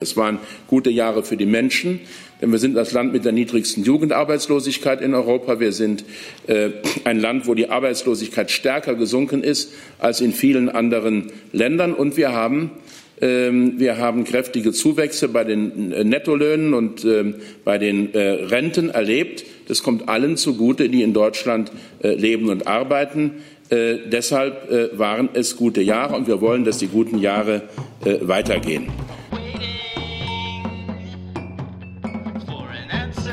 Es waren gute Jahre für die Menschen, denn wir sind das Land mit der niedrigsten Jugendarbeitslosigkeit in Europa. Wir sind äh, ein Land, wo die Arbeitslosigkeit stärker gesunken ist als in vielen anderen Ländern. Und wir haben, äh, wir haben kräftige Zuwächse bei den äh, Nettolöhnen und ähm, bei den äh, Renten erlebt. Das kommt allen zugute, die in Deutschland äh, leben und arbeiten. Äh, deshalb waren es gute Jahre und wir wollen, dass die guten Jahre weitergehen.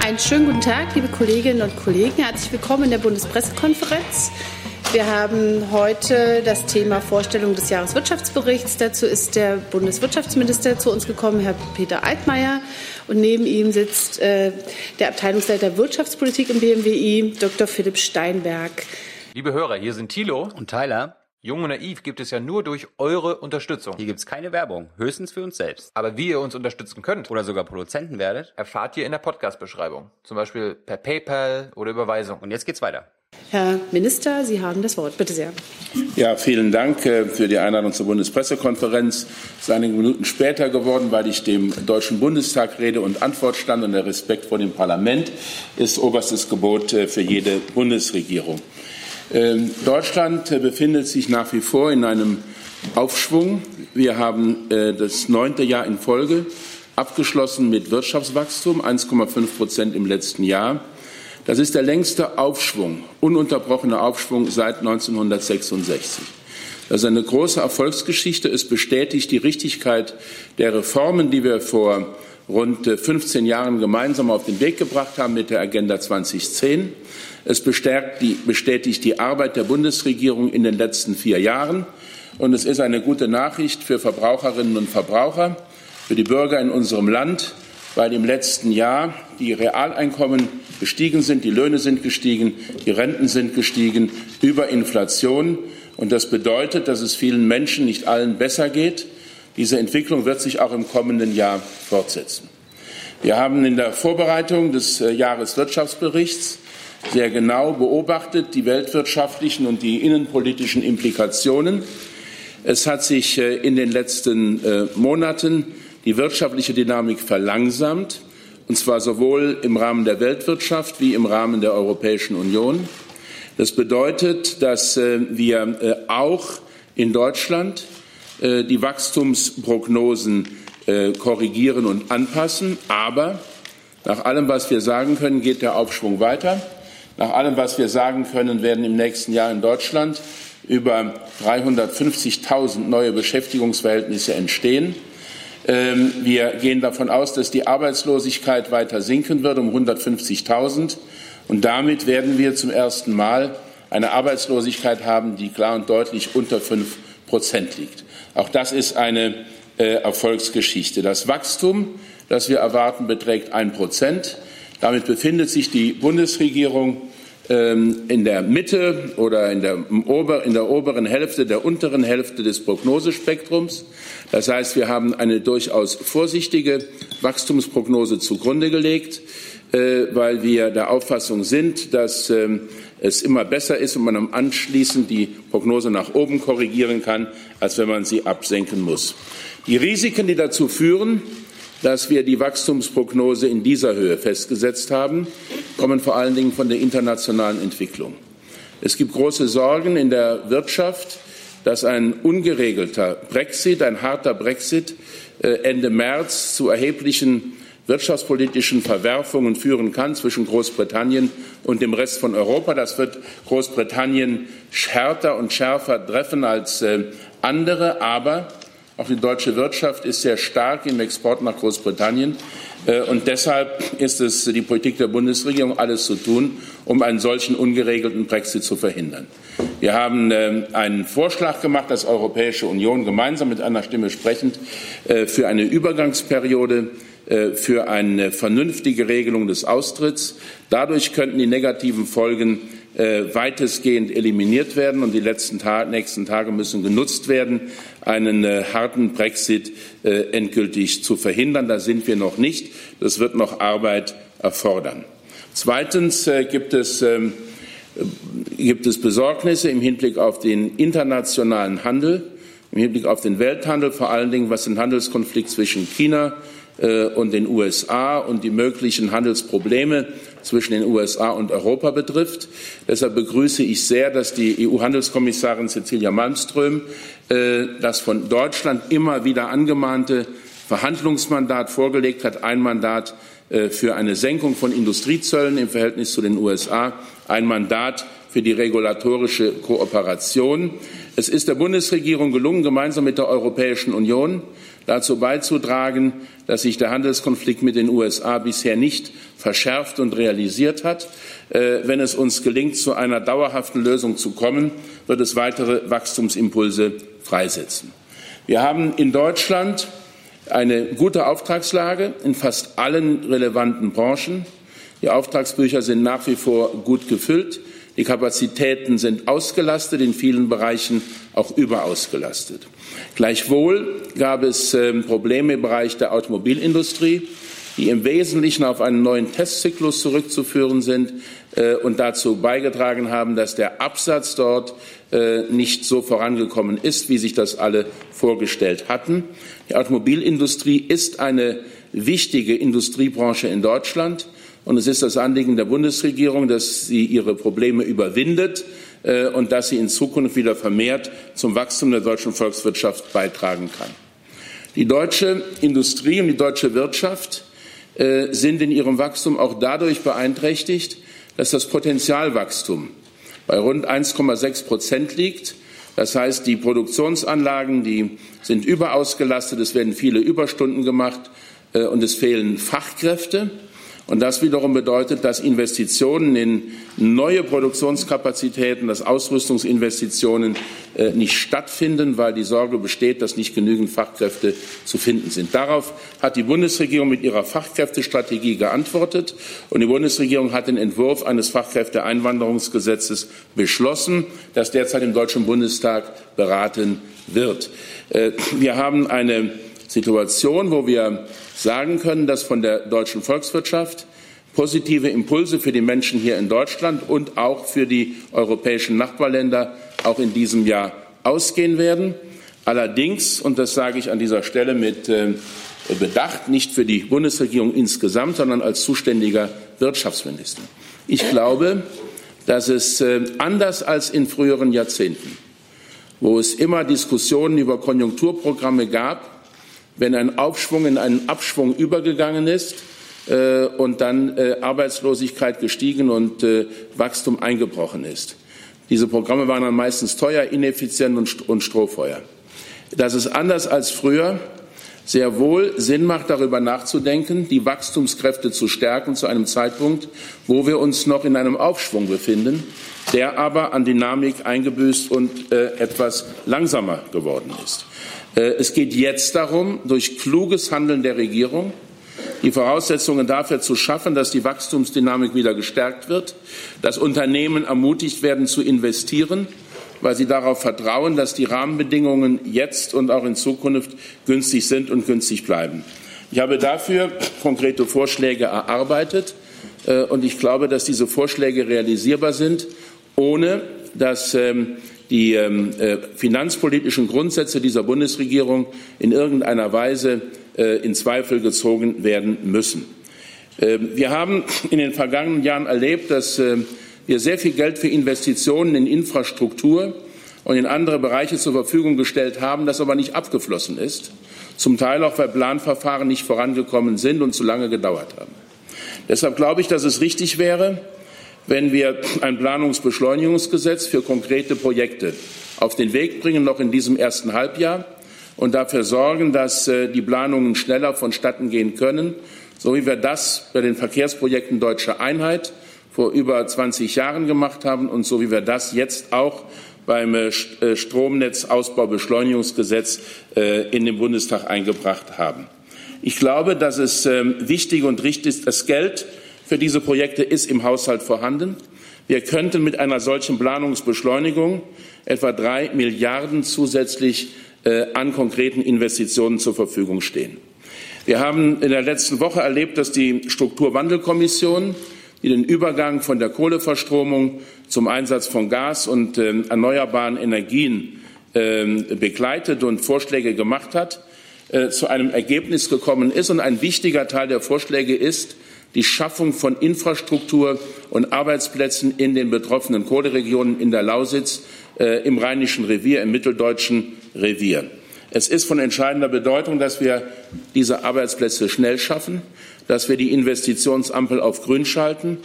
Einen schönen guten Tag, liebe Kolleginnen und Kollegen. Herzlich willkommen in der Bundespressekonferenz. Wir haben heute das Thema Vorstellung des Jahreswirtschaftsberichts. Dazu ist der Bundeswirtschaftsminister zu uns gekommen, Herr Peter Altmaier. Und neben ihm sitzt äh, der Abteilungsleiter Wirtschaftspolitik im BMWI, Dr. Philipp Steinberg. Liebe Hörer, hier sind Thilo und Tyler. Jung und Naiv gibt es ja nur durch eure Unterstützung. Hier gibt es keine Werbung, höchstens für uns selbst. Aber wie ihr uns unterstützen könnt oder sogar Produzenten werdet, erfahrt ihr in der Podcast-Beschreibung. Zum Beispiel per PayPal oder Überweisung. Und jetzt geht's weiter. Herr Minister, Sie haben das Wort. Bitte sehr. Ja, vielen Dank äh, für die Einladung zur Bundespressekonferenz. Es ist einige Minuten später geworden, weil ich dem Deutschen Bundestag Rede und Antwort stand und der Respekt vor dem Parlament ist oberstes Gebot äh, für jede Bundesregierung. Ähm, Deutschland äh, befindet sich nach wie vor in einem Aufschwung. Wir haben äh, das neunte Jahr in Folge abgeschlossen mit Wirtschaftswachstum, 1,5 Prozent im letzten Jahr. Das ist der längste Aufschwung, ununterbrochener Aufschwung seit 1966. Das ist eine große Erfolgsgeschichte. Es bestätigt die Richtigkeit der Reformen, die wir vor rund 15 äh, Jahren gemeinsam auf den Weg gebracht haben mit der Agenda 2010. Es die, bestätigt die Arbeit der Bundesregierung in den letzten vier Jahren. Und es ist eine gute Nachricht für Verbraucherinnen und Verbraucher, für die Bürger in unserem Land, weil im letzten Jahr die Realeinkommen gestiegen sind, die Löhne sind gestiegen, die Renten sind gestiegen über Inflation. Und das bedeutet, dass es vielen Menschen, nicht allen, besser geht. Diese Entwicklung wird sich auch im kommenden Jahr fortsetzen. Wir haben in der Vorbereitung des äh, Jahreswirtschaftsberichts sehr genau beobachtet, die weltwirtschaftlichen und die innenpolitischen Implikationen. Es hat sich äh, in den letzten äh, Monaten die wirtschaftliche Dynamik verlangsamt, und zwar sowohl im Rahmen der Weltwirtschaft wie im Rahmen der Europäischen Union. Das bedeutet, dass äh, wir auch in Deutschland die Wachstumsprognosen korrigieren und anpassen. Aber nach allem, was wir sagen können, geht der Aufschwung weiter. Nach allem, was wir sagen können, werden im nächsten Jahr in Deutschland über 350.000 neue Beschäftigungsverhältnisse entstehen. Ähm, wir gehen davon aus, dass die Arbeitslosigkeit weiter sinken wird um 150.000. Und damit werden wir zum ersten Mal eine Arbeitslosigkeit haben, die klar und deutlich unter fünf Prozent liegt. Auch das ist eine äh, Erfolgsgeschichte. Das Wachstum, das wir erwarten, beträgt ein Prozent. Damit befindet sich die Bundesregierung ähm, in der Mitte oder in der, in der, oberen Hälfte, der unteren Hälfte des Prognosespektrums. Das heißt, wir haben eine durchaus vorsichtige Wachstumsprognose zugrunde gelegt, äh, weil wir der Auffassung sind, dass ähm, es immer besser ist und man anschließend die Prognose nach oben korrigieren kann, als wenn man sie absenken muss. Die Risiken, die dazu führen, dass wir die Wachstumsprognose in dieser Höhe festgesetzt haben, kommen vor allen Dingen von der internationalen Entwicklung. Es gibt große Sorgen in der Wirtschaft, dass ein ungeregelter Brexit, ein harter Brexit äh, Ende März zu erheblichen wirtschaftspolitischen Verwerfungen führen kann zwischen Großbritannien und dem Rest von Europa. Das wird Großbritannien härter und schärfer treffen als äh, andere, aber auch die deutsche Wirtschaft ist sehr stark im Export nach Großbritannien. Äh, und deshalb ist es die Politik der Bundesregierung, alles zu tun, um einen solchen ungeregelten Brexit zu verhindern. Wir haben äh, einen Vorschlag gemacht, als Europäische Union gemeinsam mit einer Stimme sprechend äh, für eine Übergangsperiode für eine vernünftige Regelung des Austritts. Dadurch könnten die negativen Folgen weitestgehend eliminiert werden und die letzten Ta nächsten Tage müssen genutzt werden, einen äh, harten Brexit äh, endgültig zu verhindern. Da sind wir noch nicht. Das wird noch Arbeit erfordern. Zweitens äh, gibt es ähm, gibt es Besorgnisse im Hinblick auf den internationalen Handel. im Hinblick auf den Welthandel, vor allen Dingen was den Handelskonflikt zwischen China äh, und den USA und die möglichen Handelsprobleme zwischen den USA und Europa betrifft. Deshalb begrüße ich sehr, dass die EU-Handelskommissarin Cecilia Malmström äh, das von Deutschland immer wieder angemahnte Verhandlungsmandat vorgelegt hat, ein Mandat äh, für eine Senkung von Industriezöllen im Verhältnis zu den USA, ein Mandat für die regulatorische Kooperation. Es ist der Bundesregierung gelungen, gemeinsam mit der Europäischen Union dazu beizutragen, dass sich der Handelskonflikt mit den USA bisher nicht verschärft und realisiert hat. Äh, wenn es uns gelingt, zu einer dauerhaften Lösung zu kommen, wird es weitere Wachstumsimpulse freisetzen. Wir haben in Deutschland eine gute Auftragslage in fast allen relevanten Branchen. Die Auftragsbücher sind nach wie vor gut gefüllt. Die Kapazitäten sind ausgelastet, in vielen Bereichen auch überausgelastet. Gleichwohl gab es ähm, Probleme im Bereich der Automobilindustrie, die im Wesentlichen auf einen neuen Testzyklus zurückzuführen sind äh, und dazu beigetragen haben, dass der Absatz dort äh, nicht so vorangekommen ist, wie sich das alle vorgestellt hatten. Die Automobilindustrie ist eine wichtige Industriebranche in Deutschland. Und es ist das Anliegen der Bundesregierung, dass sie ihre Probleme überwindet und dass sie in Zukunft wieder vermehrt zum Wachstum der deutschen Volkswirtschaft beitragen kann. Die deutsche Industrie und die deutsche Wirtschaft äh, sind in ihrem Wachstum auch dadurch beeinträchtigt, dass das Potenzialwachstum bei rund 1,6 Prozent liegt. Das heißt, die Produktionsanlagen, die sind überausgelastet, es werden viele Überstunden gemacht äh, und es fehlen Fachkräfte. Und das wiederum bedeutet, dass Investitionen in neue Produktionskapazitäten, dass Ausrüstungsinvestitionen äh, nicht stattfinden, weil die Sorge besteht, dass nicht genügend Fachkräfte zu finden sind. Darauf hat die Bundesregierung mit ihrer Fachkräftestrategie geantwortet. Und die Bundesregierung hat den Entwurf eines Fachkräfteeinwanderungsgesetzes beschlossen, das derzeit im Deutschen Bundestag beraten wird. Äh, wir haben eine Situation, wo wir sagen können, dass von der deutschen Volkswirtschaft positive Impulse für die Menschen hier in Deutschland und auch für die europäischen Nachbarländer auch in diesem Jahr ausgehen werden. Allerdings, und das sage ich an dieser Stelle mit äh, Bedacht, nicht für die Bundesregierung insgesamt, sondern als zuständiger Wirtschaftsminister. Ich glaube, dass es äh, anders als in früheren Jahrzehnten, wo es immer Diskussionen über Konjunkturprogramme gab, wenn ein Aufschwung in einen Abschwung übergegangen ist äh, und dann äh, Arbeitslosigkeit gestiegen und äh, Wachstum eingebrochen ist. Diese Programme waren dann meistens teuer, ineffizient und, und Strohfeuer. Dass es anders als früher sehr wohl Sinn macht, darüber nachzudenken, die Wachstumskräfte zu stärken zu einem Zeitpunkt, wo wir uns noch in einem Aufschwung befinden, der aber an Dynamik eingebüßt und äh, etwas langsamer geworden ist. Äh, es geht jetzt darum, durch kluges Handeln der Regierung die Voraussetzungen dafür zu schaffen, dass die Wachstumsdynamik wieder gestärkt wird, dass Unternehmen ermutigt werden zu investieren, weil sie darauf vertrauen, dass die Rahmenbedingungen jetzt und auch in Zukunft günstig sind und günstig bleiben. Ich habe dafür konkrete Vorschläge erarbeitet äh, und ich glaube, dass diese Vorschläge realisierbar sind, ohne dass ähm, die ähm, äh, finanzpolitischen Grundsätze dieser Bundesregierung in irgendeiner Weise äh, in Zweifel gezogen werden müssen. Ähm, wir haben in den vergangenen Jahren erlebt, dass äh, wir sehr viel Geld für Investitionen in Infrastruktur und in andere Bereiche zur Verfügung gestellt haben, das aber nicht abgeflossen ist, zum Teil auch weil Planverfahren nicht vorangekommen sind und zu lange gedauert haben. Deshalb glaube ich, dass es richtig wäre, wenn wir ein Planungsbeschleunigungsgesetz für konkrete Projekte auf den Weg bringen, noch in diesem ersten Halbjahr, und dafür sorgen, dass äh, die Planungen schneller vonstatten gehen können, so wie wir das bei den Verkehrsprojekten Deutsche Einheit vor über 20 Jahren gemacht haben und so wie wir das jetzt auch beim äh, äh, Stromnetzausbaubeschleunigungsgesetz in den Bundestag eingebracht haben. Ich glaube, dass es ähm, wichtig und richtig ist, das Geld für diese Projekte ist im Haushalt vorhanden. Wir könnten mit einer solchen Planungsbeschleunigung etwa drei Milliarden zusätzlich äh, an konkreten Investitionen zur Verfügung stehen. Wir haben in der letzten Woche erlebt, dass die Strukturwandelkommission, die den Übergang von der Kohleverstromung zum Einsatz von Gas und äh, erneuerbaren Energien ähm, begleitet und Vorschläge gemacht hat, äh, zu einem Ergebnis gekommen ist. Und ein wichtiger Teil der Vorschläge ist die Schaffung von Infrastruktur und Arbeitsplätzen in den betroffenen Kohleregionen in der Lausitz, äh, im Rheinischen Revier, im Mitteldeutschen Revier. Es ist von entscheidender Bedeutung, dass wir diese Arbeitsplätze schnell schaffen, dass wir die Investitionsampel auf Grün schalten.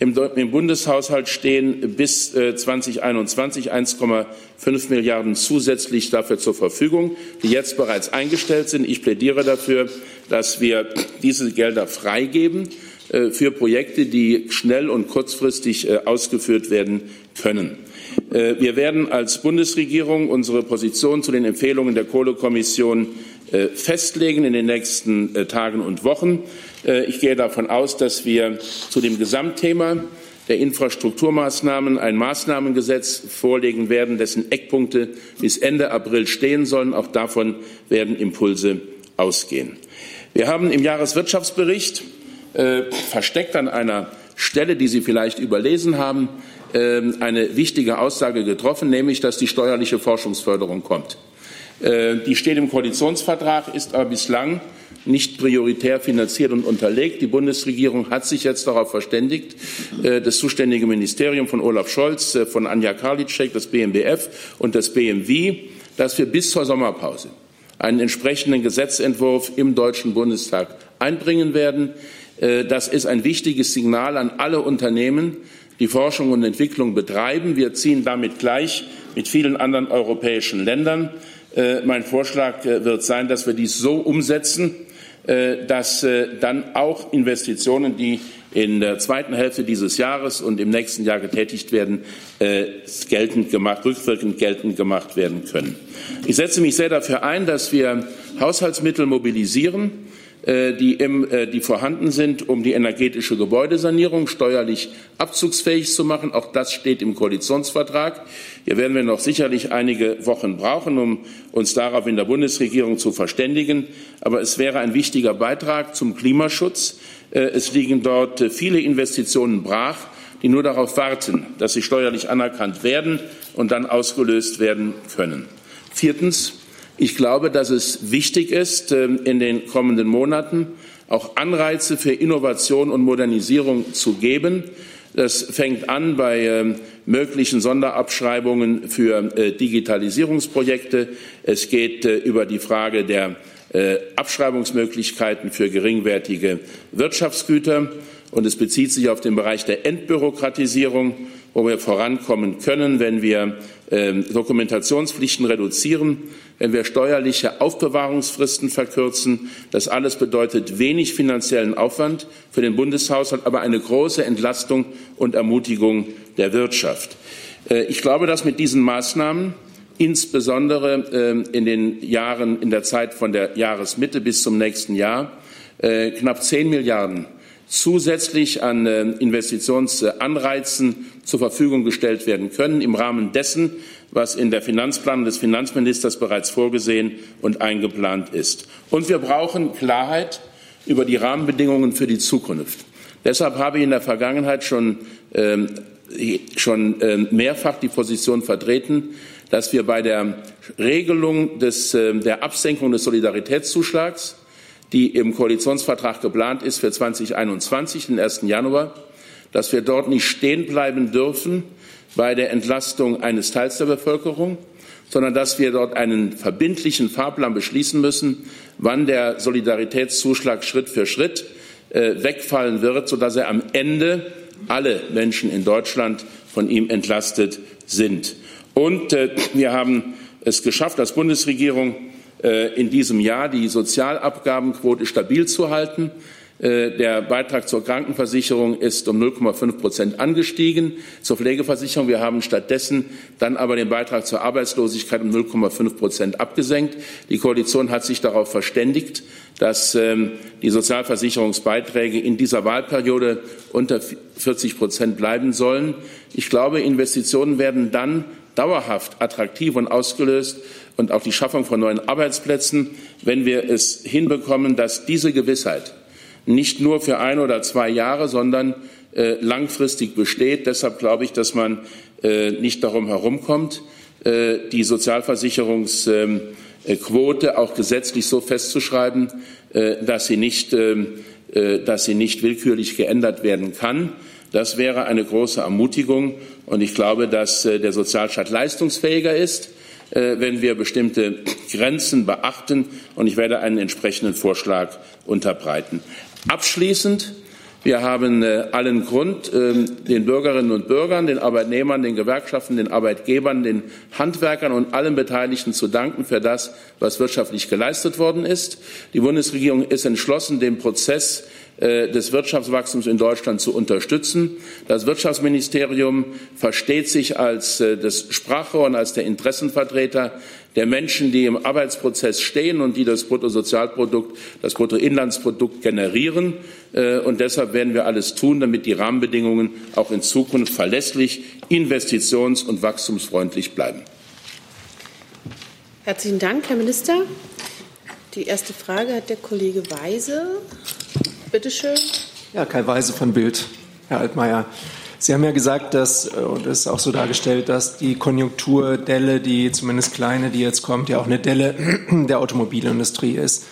Im, Bundeshaushalt stehen bis 2021 äh, 1,5 Milliarden zusätzlich dafür zur Verfügung, die jetzt bereits eingestellt sind. Ich plädiere dafür, dass wir diese Gelder freigeben äh, für Projekte, die schnell und kurzfristig äh, ausgeführt werden können. Wir werden als Bundesregierung unsere Position zu den Empfehlungen der Kohlekommission festlegen in den nächsten Tagen und Wochen. Äh, ich gehe davon aus, dass wir zu dem Gesamtthema der Infrastrukturmaßnahmen ein Maßnahmengesetz vorlegen werden, dessen Eckpunkte bis Ende April stehen sollen. Auch davon werden Impulse ausgehen. Wir haben im Jahreswirtschaftsbericht äh, versteckt an einer Stelle, die Sie vielleicht überlesen haben, äh, eine wichtige Aussage getroffen, nämlich, dass die steuerliche Forschungsförderung kommt. Äh, die steht im Koalitionsvertrag, ist aber bislang nicht prioritär finanziert und unterlegt. Die Bundesregierung hat sich jetzt darauf verständigt, äh, das zuständige Ministerium von Olaf Scholz, äh, von Anja Karliczek, das BMBF und das BMW, dass wir bis zur Sommerpause einen entsprechenden Gesetzentwurf im Deutschen Bundestag einbringen werden. Äh, das ist ein wichtiges Signal an alle Unternehmen, die Forschung und Entwicklung betreiben. Wir ziehen damit gleich mit vielen anderen europäischen Ländern. Mein Vorschlag wird sein, dass wir dies so umsetzen, dass äh, dann auch Investitionen, die in der zweiten Hälfte dieses Jahres und im nächsten Jahr getätigt werden, äh, geltend gemacht, rückwirkend geltend gemacht werden können. Ich setze mich sehr dafür ein, dass wir Haushaltsmittel mobilisieren, äh, die, im, äh, die vorhanden sind, um die energetische Gebäudesanierung steuerlich abzugsfähig zu machen. Auch das steht im Koalitionsvertrag. Hier werden wir noch sicherlich einige Wochen brauchen, um uns darauf in der Bundesregierung zu verständigen. Aber es wäre ein wichtiger Beitrag zum Klimaschutz. Äh, es liegen dort viele Investitionen brach, die nur darauf warten, dass sie steuerlich anerkannt werden und dann ausgelöst werden können. Viertens. Ich glaube, dass es wichtig ist, ähm, in den kommenden Monaten auch Anreize für Innovation und Modernisierung zu geben. Das fängt an bei ähm, möglichen Sonderabschreibungen für äh, Digitalisierungsprojekte. Es geht äh, über die Frage der äh, Abschreibungsmöglichkeiten für geringwertige Wirtschaftsgüter. Und es bezieht sich auf den Bereich der Entbürokratisierung, wo wir vorankommen können, wenn wir ähm, Dokumentationspflichten reduzieren, wenn wir steuerliche Aufbewahrungsfristen verkürzen. Das alles bedeutet wenig finanziellen Aufwand für den Bundeshaushalt, aber eine große Entlastung und Ermutigung der Wirtschaft. Äh, ich glaube, dass mit diesen Maßnahmen insbesondere ähm, in den Jahren, in der Zeit von der Jahresmitte bis zum nächsten Jahr, äh, knapp zehn Milliarden zusätzlich an äh, Investitionsanreizen zur Verfügung gestellt werden können im Rahmen dessen, was in der Finanzplanung des Finanzministers bereits vorgesehen und eingeplant ist. Und wir brauchen Klarheit über die Rahmenbedingungen für die Zukunft. Deshalb habe ich in der Vergangenheit schon, ähm, schon äh, mehrfach die Position vertreten, dass wir bei der Regelung des, äh, der Absenkung des Solidaritätszuschlags die im Koalitionsvertrag geplant ist für 2021, den 1. Januar, dass wir dort nicht stehen bleiben dürfen bei der Entlastung eines Teils der Bevölkerung, sondern dass wir dort einen verbindlichen Fahrplan beschließen müssen, wann der Solidaritätszuschlag Schritt für Schritt äh, wegfallen wird, sodass er am Ende alle Menschen in Deutschland von ihm entlastet sind. Und äh, wir haben es geschafft, als Bundesregierung äh, in diesem Jahr die Sozialabgabenquote stabil zu halten. Äh, der Beitrag zur Krankenversicherung ist um 0,5 Prozent angestiegen. Zur Pflegeversicherung, wir haben stattdessen dann aber den Beitrag zur Arbeitslosigkeit um 0,5 Prozent abgesenkt. Die Koalition hat sich darauf verständigt, dass ähm, die Sozialversicherungsbeiträge in dieser Wahlperiode unter 40 Prozent bleiben sollen. Ich glaube, Investitionen werden dann dauerhaft attraktiv und ausgelöst und auch die Schaffung von neuen Arbeitsplätzen, wenn wir es hinbekommen, dass diese Gewissheit nicht nur für ein oder zwei Jahre, sondern äh, langfristig besteht. Deshalb glaube ich, dass man äh, nicht darum herumkommt, die Sozialversicherungsquote auch gesetzlich so festzuschreiben, dass sie nicht, dass sie nicht willkürlich geändert werden kann. Das wäre eine große Ermutigung. Und ich glaube, dass der Sozialstaat leistungsfähiger ist äh, wenn wir bestimmte Grenzen beachten. Und ich werde einen entsprechenden Vorschlag unterbreiten. Abschließend wir haben äh, allen Grund, äh, den Bürgerinnen und Bürgern, den Arbeitnehmern, den Gewerkschaften, den Arbeitgebern, den Handwerkern und allen Beteiligten zu danken für das, was wirtschaftlich geleistet worden ist. Die Bundesregierung ist entschlossen, den Prozess äh, des Wirtschaftswachstums in Deutschland zu unterstützen. Das Wirtschaftsministerium versteht sich als äh, das Sprachrohr und als der Interessenvertreter der Menschen, die im Arbeitsprozess stehen und die das Bruttosozialprodukt, das Bruttoinlandsprodukt generieren. Äh, und deshalb werden wir alles tun, damit die Rahmenbedingungen auch in Zukunft verlässlich, investitions- und wachstumsfreundlich bleiben. Herzlichen Dank, Herr Minister. Die erste Frage hat der Kollege Weise. Bitte schön. Ja, Kai Weise von Bild, Herr Altmaier. Sie haben ja gesagt, dass, äh, und es ist auch so dargestellt, dass die Konjunkturdelle, die zumindest kleine, die jetzt kommt, ja auch eine Delle der Automobilindustrie ist.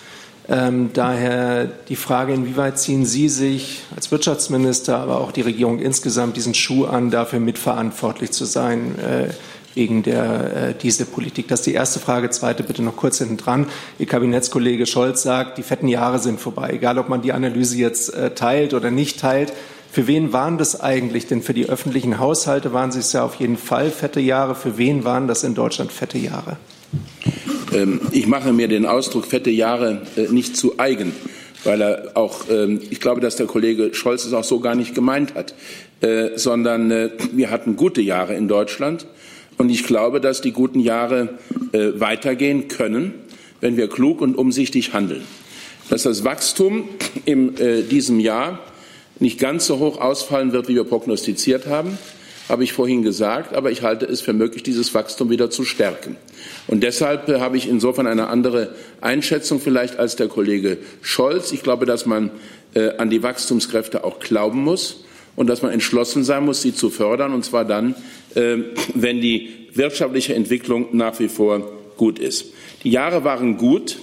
Ähm, daher die Frage, inwieweit ziehen Sie sich als Wirtschaftsminister, aber auch die Regierung insgesamt diesen Schuh an, dafür mitverantwortlich zu sein, äh, wegen der äh, Dieselpolitik. Das ist die erste Frage. Zweite bitte noch kurz hinten dran. Ihr Kabinettskollege Scholz sagt, die fetten Jahre sind vorbei. Egal, ob man die Analyse jetzt äh, teilt oder nicht teilt. Für wen waren das eigentlich? Denn für die öffentlichen Haushalte waren es ja auf jeden Fall fette Jahre. Für wen waren das in Deutschland fette Jahre? Ähm, ich mache mir den Ausdruck fette Jahre äh, nicht zu eigen, weil er auch, ähm, ich glaube, dass der Kollege Scholz es auch so gar nicht gemeint hat, äh, sondern äh, wir hatten gute Jahre in Deutschland. Und ich glaube, dass die guten Jahre weitergehen können, wenn wir klug und umsichtig handeln. Dass das Wachstum in diesem Jahr nicht ganz so hoch ausfallen wird, wie wir prognostiziert haben, habe ich vorhin gesagt, aber ich halte es für möglich, dieses Wachstum wieder zu stärken. Und deshalb äh, habe ich insofern eine andere Einschätzung vielleicht als der Kollege Scholz. Ich glaube, dass man äh, an die Wachstumskräfte auch glauben muss und dass man entschlossen sein muss, sie zu fördern, und zwar dann, äh, wenn die wirtschaftliche Entwicklung nach wie vor gut ist. Die Jahre waren gut,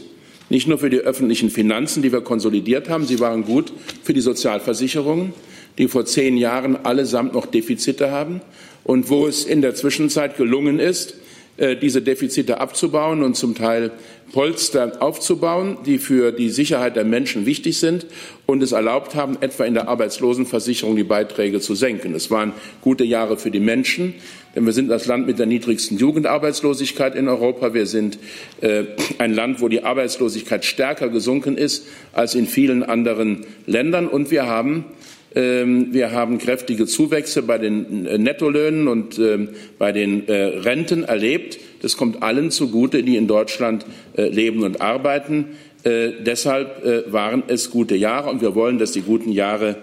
nicht nur für die öffentlichen Finanzen, die wir konsolidiert haben, sie waren gut für die Sozialversicherungen, die vor zehn Jahren allesamt noch Defizite haben. Und wo es in der Zwischenzeit gelungen ist, diese Defizite abzubauen und zum Teil Polster aufzubauen, die für die Sicherheit der Menschen wichtig sind und es erlaubt haben, etwa in der Arbeitslosenversicherung die Beiträge zu senken. Es waren gute Jahre für die Menschen, denn wir sind das Land mit der niedrigsten Jugendarbeitslosigkeit in Europa. Wir sind äh, ein Land, wo die Arbeitslosigkeit stärker gesunken ist als in vielen anderen Ländern. Und wir haben wir haben kräftige Zuwächse bei den äh, Nettolöhnen und ähm, bei den äh, Renten erlebt. Das kommt allen zugute, die in Deutschland äh, leben und arbeiten. Deshalb waren es gute Jahre und wir wollen, dass die guten Jahre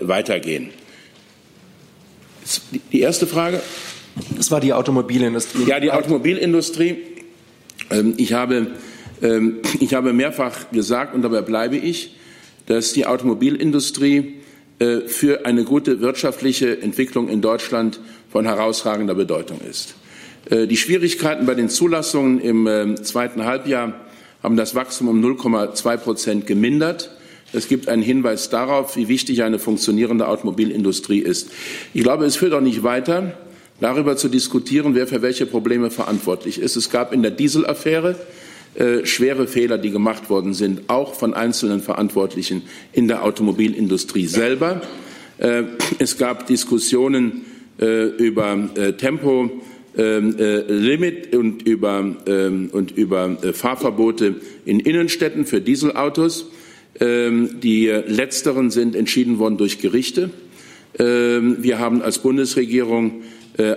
weitergehen. Die erste Frage? Das war die Automobilindustrie. Ja, die Automobilindustrie. Ähm, ich habe, ich habe mehrfach gesagt, und dabei bleibe ich, dass die Automobilindustrie für eine gute wirtschaftliche Entwicklung in Deutschland von herausragender Bedeutung ist. Äh, die Schwierigkeiten bei den Zulassungen im äh, zweiten Halbjahr haben das Wachstum um 0,2 Prozent gemindert. Es gibt einen Hinweis darauf, wie wichtig eine funktionierende Automobilindustrie ist. Ich glaube, es führt auch nicht weiter, darüber zu diskutieren, wer für welche Probleme verantwortlich ist. Es gab in der Dieselaffäre äh, schwere Fehler, die gemacht worden sind, auch von einzelnen Verantwortlichen in der Automobilindustrie selber. Äh, es gab Diskussionen äh, über äh, Tempo. Ähm, äh, Limit und über, ähm, und über Fahrverbote in Innenstädten für Dieselautos. Ähm, die letzteren sind entschieden worden durch Gerichte. Wir haben als Bundesregierung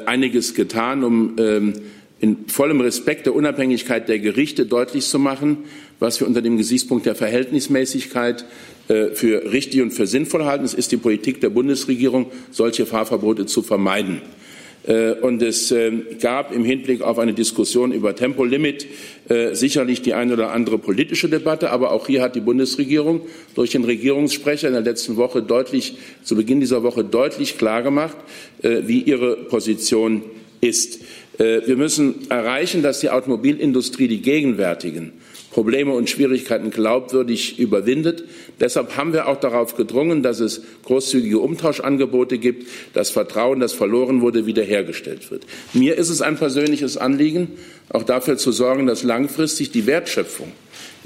einiges getan, um in vollem Respekt der Unabhängigkeit der Gerichte deutlich zu machen, was wir unter dem Gesichtspunkt der Verhältnismäßigkeit äh, für richtig und für sinnvoll halten. Es ist die Politik der Bundesregierung, solche Fahrverbote zu vermeiden. Äh, und es äh, gab im Hinblick auf eine Diskussion über Tempolimit sicherlich die eine oder andere politische Debatte, aber auch hier hat die Bundesregierung durch den Regierungssprecher in der letzten Woche deutlich, zu Beginn dieser Woche deutlich klargemacht, wie ihre Position ist. Äh, wir müssen erreichen, dass die Automobilindustrie die gegenwärtigen Probleme und Schwierigkeiten glaubwürdig überwindet. Deshalb haben wir auch darauf gedrungen, dass es großzügige Umtauschangebote gibt, dass Vertrauen, das verloren wurde, wiederhergestellt wird. Mir ist es ein persönliches Anliegen, auch dafür zu sorgen, dass langfristig die Wertschöpfung,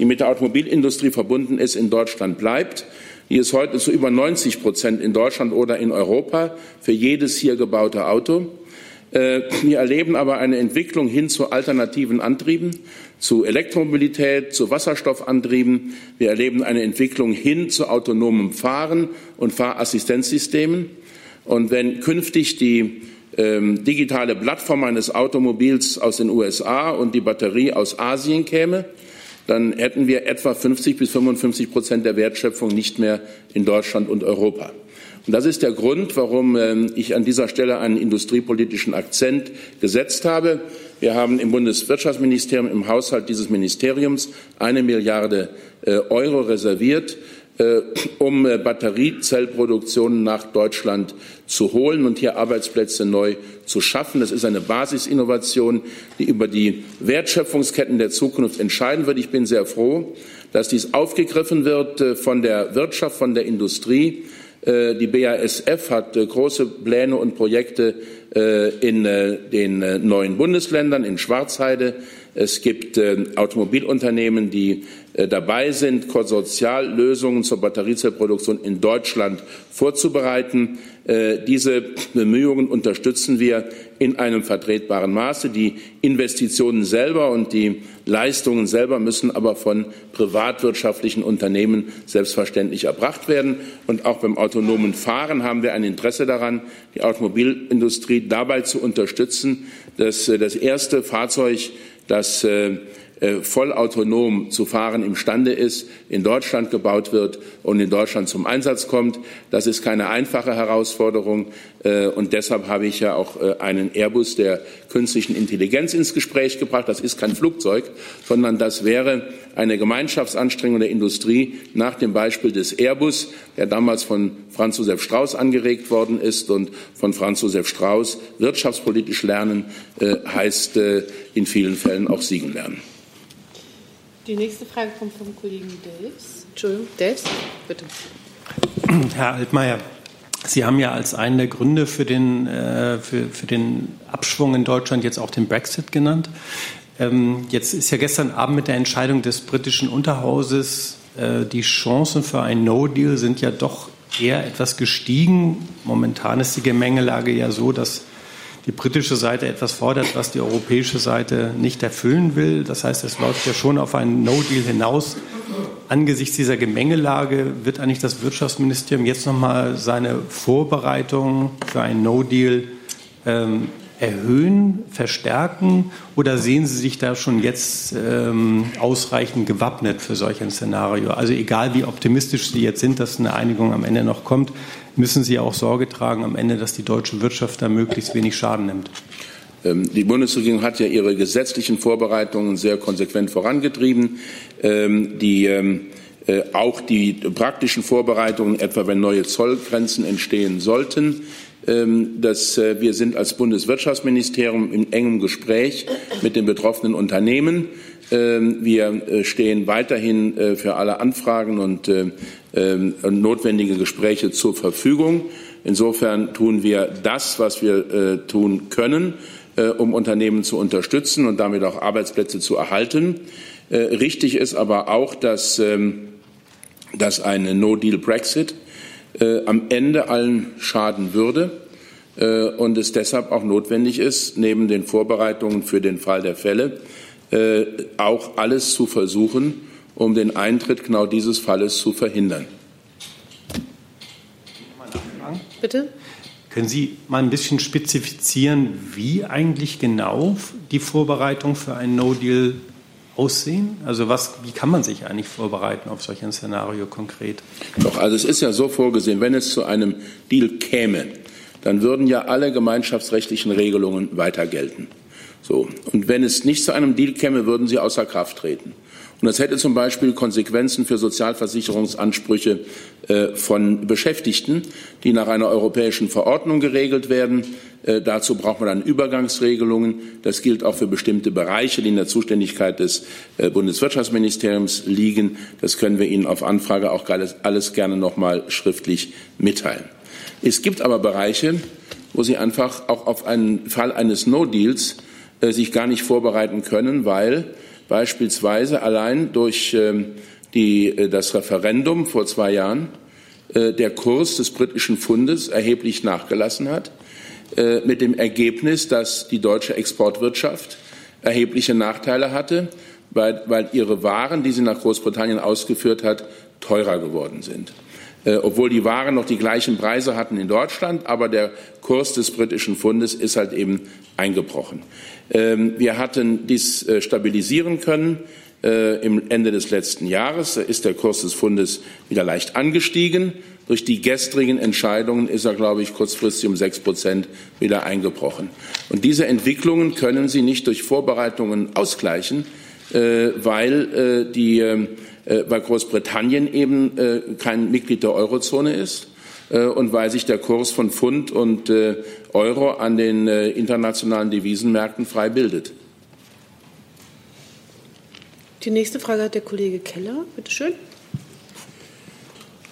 die mit der Automobilindustrie verbunden ist, in Deutschland bleibt. Die ist heute zu über 90 Prozent in Deutschland oder in Europa für jedes hier gebaute Auto. Äh, wir erleben aber eine Entwicklung hin zu alternativen Antrieben, zu Elektromobilität, zu Wasserstoffantrieben. Wir erleben eine Entwicklung hin zu autonomem Fahren und Fahrassistenzsystemen. Und wenn künftig die ähm, digitale Plattform eines Automobils aus den USA und die Batterie aus Asien käme, dann hätten wir etwa 50 bis 55 Prozent der Wertschöpfung nicht mehr in Deutschland und Europa. Und das ist der Grund, warum ähm, ich an dieser Stelle einen industriepolitischen Akzent gesetzt habe. Wir haben im Bundeswirtschaftsministerium, im Haushalt dieses Ministeriums eine Milliarde äh, Euro reserviert, äh, um äh, Batteriezellproduktionen nach Deutschland zu holen und hier Arbeitsplätze neu zu schaffen. Das ist eine Basisinnovation, die über die Wertschöpfungsketten der Zukunft entscheiden wird. Ich bin sehr froh, dass dies aufgegriffen wird von der Wirtschaft, von der Industrie die BASF hat äh, große Pläne und Projekte äh, in den neuen Bundesländern, in Schwarzheide. Es gibt Automobilunternehmen, die dabei sind, Konsortiallösungen zur Batteriezellproduktion in Deutschland vorzubereiten. Diese Bemühungen unterstützen wir in einem vertretbaren Maße. Die Investitionen selber und die Leistungen selber müssen aber von privatwirtschaftlichen Unternehmen selbstverständlich erbracht werden. Und auch beim autonomen Fahren haben wir ein Interesse daran, die Automobilindustrie dabei zu unterstützen, dass äh, das erste Fahrzeug, das äh, äh, vollautonom zu fahren imstande ist, in Deutschland gebaut wird und in Deutschland zum Einsatz kommt. Das ist keine einfache Herausforderung. Äh, und deshalb habe ich ja auch äh, einen Airbus der künstlichen Intelligenz ins Gespräch gebracht. Das ist kein Flugzeug, sondern das wäre eine Gemeinschaftsanstrengung der Industrie nach dem Beispiel des Airbus, der damals von Franz Josef Strauß angeregt worden ist. Und von Franz Josef Strauß wirtschaftspolitisch lernen heißt in vielen Fällen auch siegen lernen. Die nächste Frage kommt vom Kollegen Delfs. Entschuldigung, Delfs, bitte. Herr Altmaier, Sie haben ja als einen der Gründe für den, äh, für, für den Abschwung in Deutschland jetzt auch den Brexit genannt. Ähm, jetzt ist ja gestern Abend mit der Entscheidung des britischen Unterhauses äh, die Chancen für ein No-Deal sind ja doch eher etwas gestiegen. Momentan ist die Gemengelage ja so, dass die britische Seite etwas fordert, was die europäische Seite nicht erfüllen will. Das heißt, es läuft ja schon auf einen No-Deal hinaus. Angesichts dieser Gemengelage wird eigentlich das Wirtschaftsministerium jetzt nochmal seine Vorbereitungen für einen No-Deal ähm, erhöhen, verstärken oder sehen Sie sich da schon jetzt ähm, ausreichend gewappnet für solch ein Szenario? Also egal wie optimistisch Sie jetzt sind, dass eine Einigung am Ende noch kommt, müssen Sie auch Sorge tragen am Ende, dass die deutsche Wirtschaft da möglichst wenig Schaden nimmt. Ähm, die Bundesregierung hat ja ihre gesetzlichen Vorbereitungen sehr konsequent vorangetrieben. Ähm, die ähm, äh, auch die praktischen Vorbereitungen, etwa wenn neue Zollgrenzen entstehen sollten, dass äh, wir sind als Bundeswirtschaftsministerium in engem Gespräch mit den betroffenen Unternehmen. Wir äh, stehen weiterhin für alle Anfragen und ähm, notwendige Gespräche zur Verfügung. Insofern tun wir das, was wir äh, tun können, äh, um Unternehmen zu unterstützen und damit auch Arbeitsplätze zu erhalten. Äh, richtig ist aber auch, dass, ähm, dass ein No-Deal-Brexit am Ende allen schaden würde und es deshalb auch notwendig ist, neben den Vorbereitungen für den Fall der Fälle auch alles zu versuchen, um den Eintritt genau dieses Falles zu verhindern. Bitte? Können Sie mal ein bisschen spezifizieren, wie eigentlich genau die Vorbereitung für einen No-Deal aussehen? Also was, wie kann man sich eigentlich vorbereiten auf solch ein Szenario konkret? Doch, also es ist ja so vorgesehen, wenn es zu einem Deal käme, dann würden ja alle gemeinschaftsrechtlichen Regelungen weiter gelten. So. Und wenn es nicht zu einem Deal käme, würden sie außer Kraft treten. Und das hätte zum Beispiel Konsequenzen für Sozialversicherungsansprüche äh, von Beschäftigten, die nach einer europäischen Verordnung geregelt werden. Äh, dazu braucht man dann Übergangsregelungen. Das gilt auch für bestimmte Bereiche, die in der Zuständigkeit des äh, Bundeswirtschaftsministeriums liegen. Das können wir Ihnen auf Anfrage auch alles, gerne noch mal schriftlich mitteilen. Es gibt aber Bereiche, wo Sie einfach auch auf einen Fall eines No-Deals sich gar nicht vorbereiten können, weil beispielsweise allein durch ähm, die, äh, das Referendum vor zwei Jahren äh, der Kurs des britischen Pfundes erheblich nachgelassen hat, äh, mit dem Ergebnis, dass die deutsche Exportwirtschaft erhebliche Nachteile hatte, weil, weil ihre Waren, die sie nach Großbritannien ausgeführt hat, teurer geworden sind. Äh, obwohl die Waren noch die gleichen Preise hatten in Deutschland, aber der Kurs des britischen Pfundes ist halt eben eingebrochen. Ähm, wir hatten dies äh, stabilisieren können. Äh, Im Ende des letzten Jahres ist der Kurs des Pfundes wieder leicht angestiegen. Durch die gestrigen Entscheidungen ist er, glaube ich, kurzfristig um sechs Prozent wieder eingebrochen. Und diese Entwicklungen können Sie nicht durch Vorbereitungen ausgleichen, weil die ähm, äh, weil Großbritannien eben äh, kein Mitglied der Eurozone ist äh, und weil sich der Kurs von Pfund und Euro an den internationalen Devisenmärkten frei bildet. Die nächste Frage hat der Kollege Keller. Bitte schön.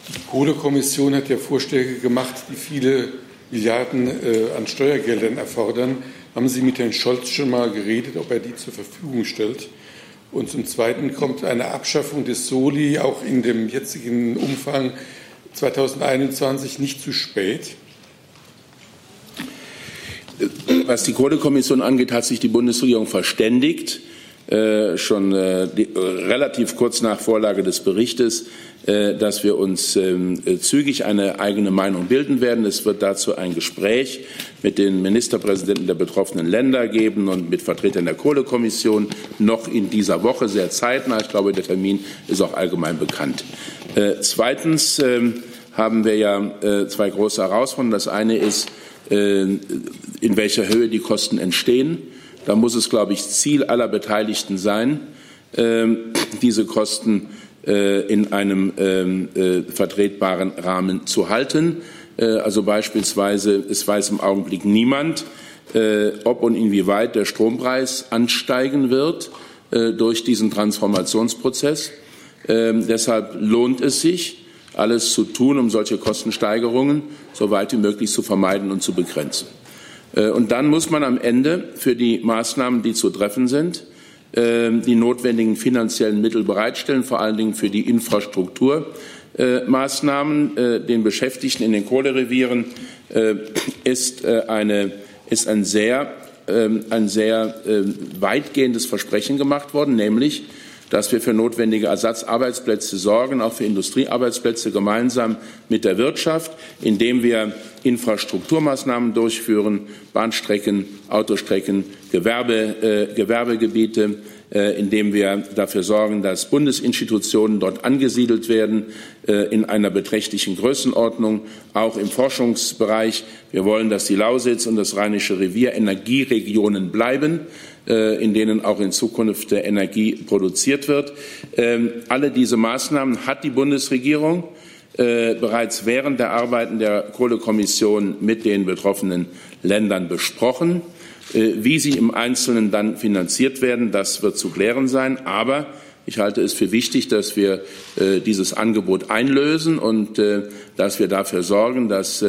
Die Kohlekommission hat ja Vorschläge gemacht, die viele Milliarden an Steuergeldern erfordern. Haben Sie mit Herrn Scholz schon mal geredet, ob er die zur Verfügung stellt? Und zum Zweiten kommt eine Abschaffung des Soli auch in dem jetzigen Umfang 2021 nicht zu spät. Was die Kohlekommission angeht, hat sich die Bundesregierung verständigt, äh, schon äh, die, äh, relativ kurz nach Vorlage des Berichtes, äh, dass wir uns ähm, zügig eine eigene Meinung bilden werden. Es wird dazu ein Gespräch mit den Ministerpräsidenten der betroffenen Länder geben und mit Vertretern der Kohlekommission noch in dieser Woche sehr zeitnah. Ich glaube, der Termin ist auch allgemein bekannt. Äh, zweitens ähm, haben wir ja äh, zwei große Herausforderungen. Das eine ist, in welcher Höhe die Kosten entstehen. Da muss es, glaube ich, Ziel aller Beteiligten sein, ähm, diese Kosten äh, in einem ähm, äh, vertretbaren Rahmen zu halten. Äh, also beispielsweise, es weiß im Augenblick niemand, ob und inwieweit der Strompreis ansteigen wird durch diesen Transformationsprozess. Ähm, deshalb lohnt es sich, alles zu tun, um solche Kostensteigerungen so weit wie möglich zu vermeiden und zu begrenzen. Und dann muss man am Ende für die Maßnahmen, die zu treffen sind, ähm, die notwendigen finanziellen Mittel bereitstellen, vor allen Dingen für die Infrastrukturmaßnahmen. Äh, den Beschäftigten in den Kohlerevieren äh, ist, äh, eine, ist ein sehr, ähm, ein sehr ähm, weitgehendes Versprechen gemacht worden, nämlich dass wir für notwendige Ersatzarbeitsplätze sorgen, auch für Industriearbeitsplätze gemeinsam mit der Wirtschaft, indem wir Infrastrukturmaßnahmen durchführen, Bahnstrecken, Autostrecken, Gewerbe, äh, Gewerbegebiete, äh, indem wir dafür sorgen, dass Bundesinstitutionen dort angesiedelt werden äh, in einer beträchtlichen Größenordnung, auch im Forschungsbereich. Wir wollen, dass die Lausitz und das Rheinische Revier Energieregionen bleiben. Äh, in denen auch in Zukunft Energie produziert wird. Ähm, alle diese Maßnahmen hat die Bundesregierung äh, bereits während der Arbeiten der Kohlekommission mit den betroffenen Ländern besprochen. Äh, wie sie im Einzelnen dann finanziert werden, das wird zu klären sein. Aber ich halte es für wichtig, dass wir dieses Angebot einlösen und dass wir dafür sorgen, dass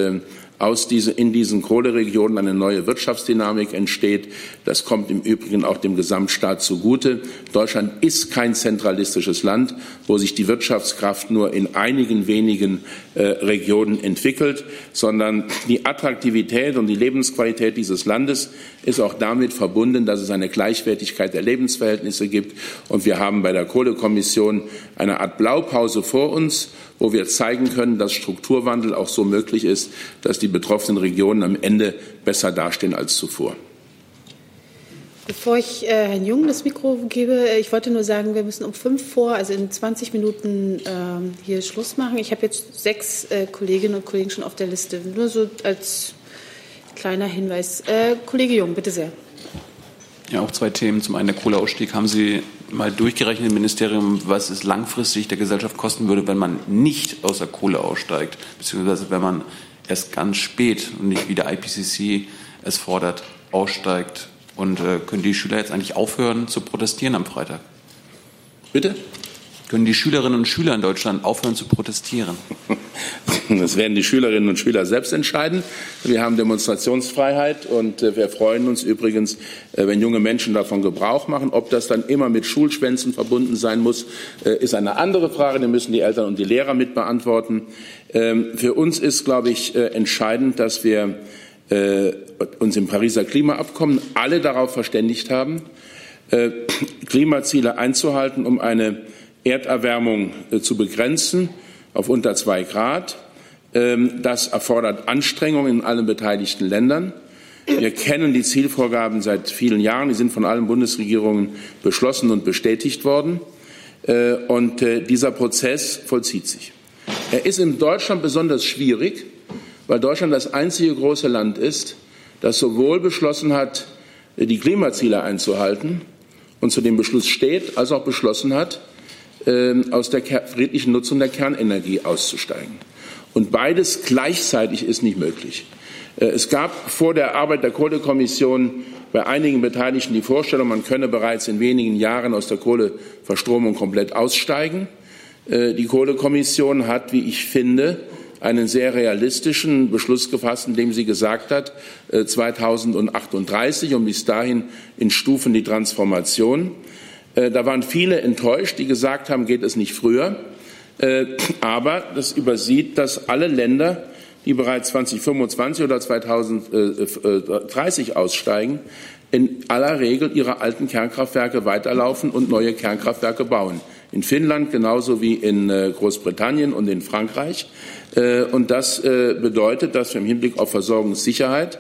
aus diese, in diesen Kohleregionen eine neue Wirtschaftsdynamik entsteht. Das kommt im Übrigen auch dem Gesamtstaat zugute. Deutschland ist kein zentralistisches Land, wo sich die Wirtschaftskraft nur in einigen wenigen äh, Regionen entwickelt, sondern die Attraktivität und die Lebensqualität dieses Landes ist auch damit verbunden, dass es eine Gleichwertigkeit der Lebensverhältnisse gibt. Und wir haben bei der Kohlekommission eine Art Blaupause vor uns wo wir zeigen können, dass Strukturwandel auch so möglich ist, dass die betroffenen Regionen am Ende besser dastehen als zuvor. Bevor ich äh, Herrn Jung das Mikro gebe, äh, ich wollte nur sagen, wir müssen um fünf vor, also in 20 Minuten äh, hier Schluss machen. Ich habe jetzt sechs äh, Kolleginnen und Kollegen schon auf der Liste. Nur so als kleiner Hinweis. Äh, Kollege Jung, bitte sehr. Ja, auch zwei Themen. Zum einen der Kohleausstieg. Haben Sie mal durchgerechnet im Ministerium, was es langfristig der Gesellschaft kosten würde, wenn man nicht aus der Kohle aussteigt, beziehungsweise wenn man erst ganz spät und nicht wie der IPCC es fordert, aussteigt? Und äh, können die Schüler jetzt eigentlich aufhören zu protestieren am Freitag? Bitte? Können die Schülerinnen und Schüler in Deutschland aufhören zu protestieren? Das werden die Schülerinnen und Schüler selbst entscheiden. Wir haben Demonstrationsfreiheit und äh, wir freuen uns übrigens, äh, wenn junge Menschen davon Gebrauch machen. Ob das dann immer mit Schulschwänzen verbunden sein muss, äh, ist eine andere Frage. Die müssen die Eltern und die Lehrer mit beantworten. Ähm, für uns ist, glaube ich, entscheidend, dass wir uns im Pariser Klimaabkommen alle darauf verständigt haben, Klimaziele einzuhalten, um eine Erderwärmung zu begrenzen auf unter zwei Grad. Ähm, das erfordert Anstrengungen in allen beteiligten Ländern. Wir kennen die Zielvorgaben seit vielen Jahren. Die sind von allen Bundesregierungen beschlossen und bestätigt worden. Äh, und äh, dieser Prozess vollzieht sich. Er ist in Deutschland besonders schwierig, weil Deutschland das einzige große Land ist, das sowohl beschlossen hat, die Klimaziele einzuhalten und zu dem Beschluss steht, als auch beschlossen hat, aus der friedlichen Nutzung der Kernenergie auszusteigen. Und beides gleichzeitig ist nicht möglich. Äh, es gab vor der Arbeit der Kohlekommission bei einigen Beteiligten die Vorstellung, man könne bereits in wenigen Jahren aus der Kohleverstromung komplett aussteigen. Äh, die Kohlekommission hat, wie ich finde, einen sehr realistischen Beschluss gefasst, in dem sie gesagt hat, 2038 äh, und bis dahin in Stufen die Transformation. Da waren viele enttäuscht, die gesagt haben, geht es nicht früher. Äh, aber das übersieht, dass alle Länder, die bereits 2025 oder 2030 aussteigen, in aller Regel ihre alten Kernkraftwerke weiterlaufen und neue Kernkraftwerke bauen. In Finnland genauso wie in äh, Großbritannien und in Frankreich. Äh, und das bedeutet, dass wir im Hinblick auf Versorgungssicherheit